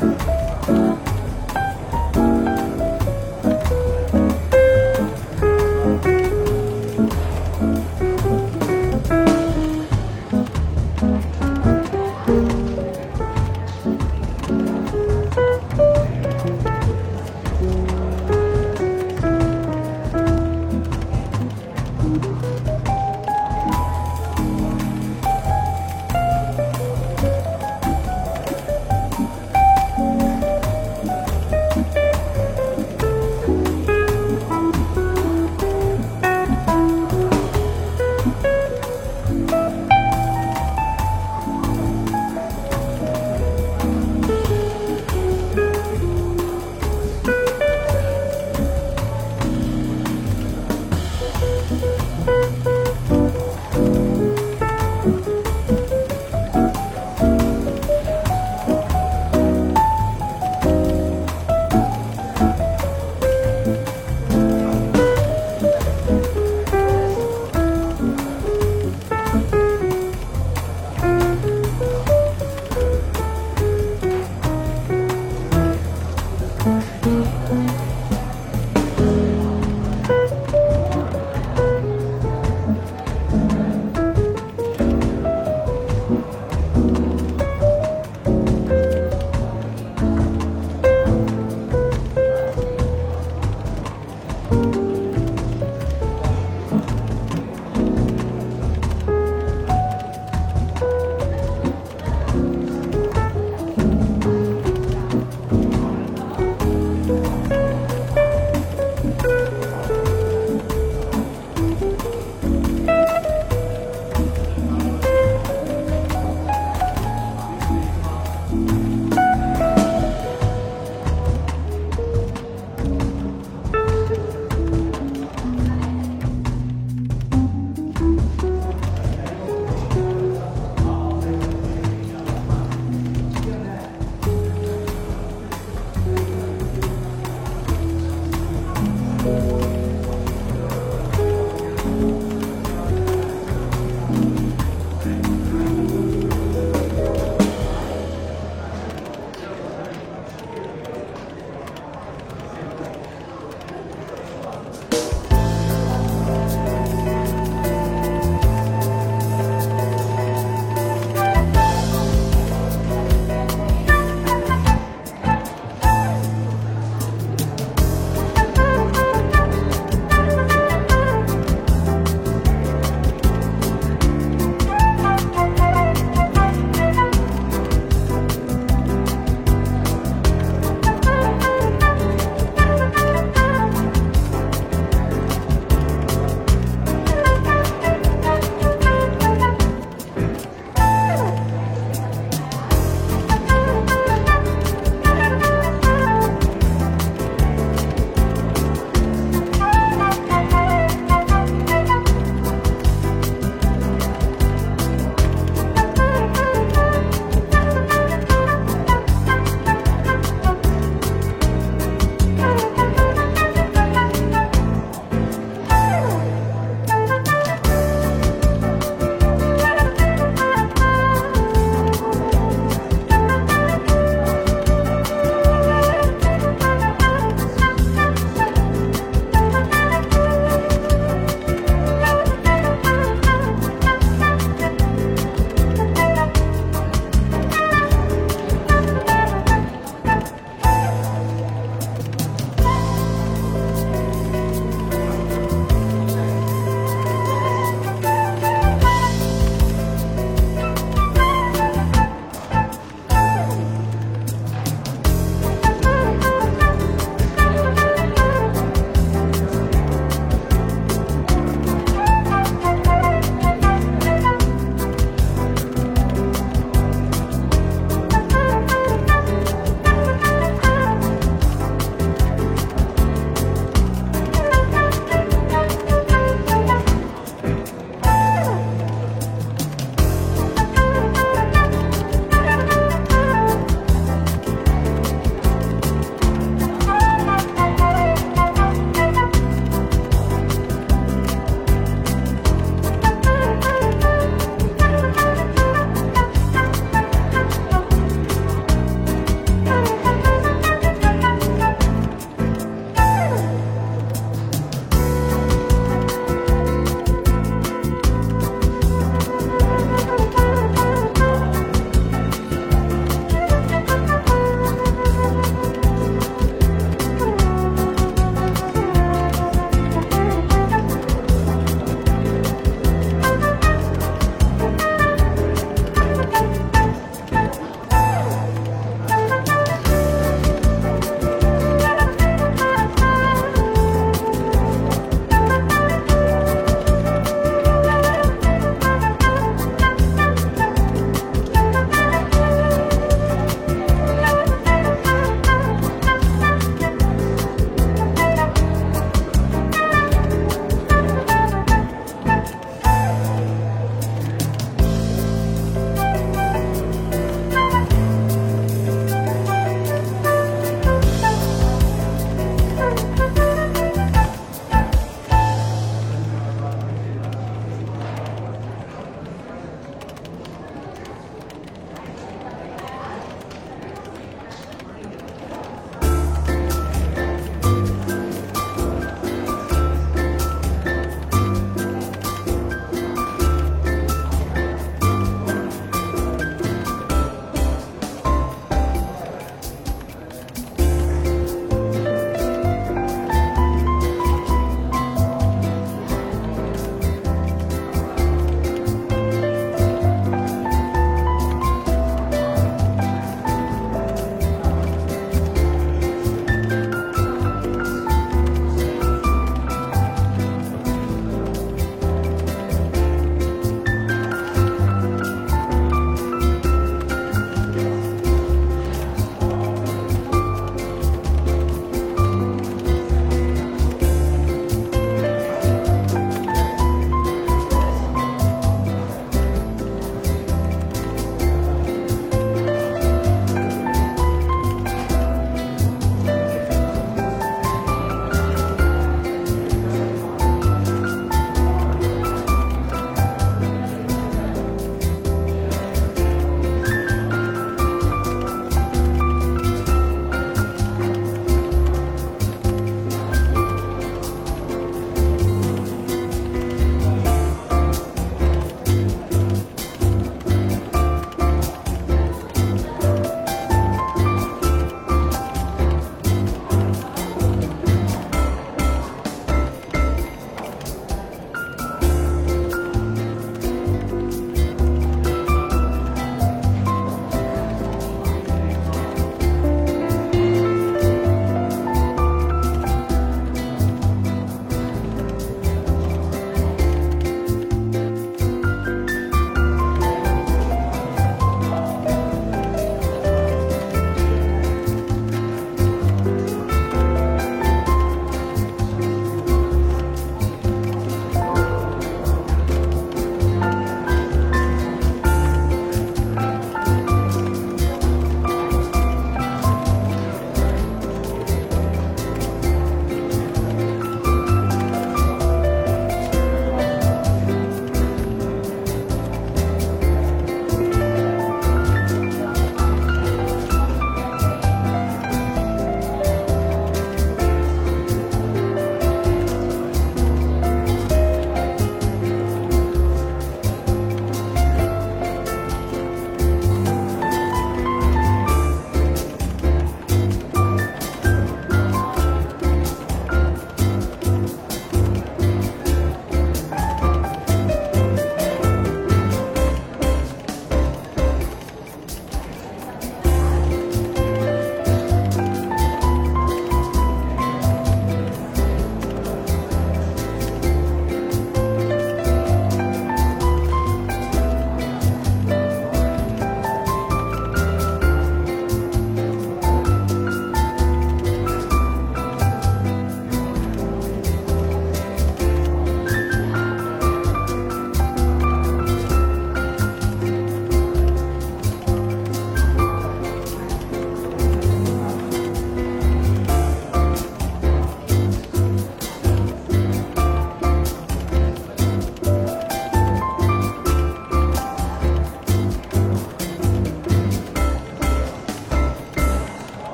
了。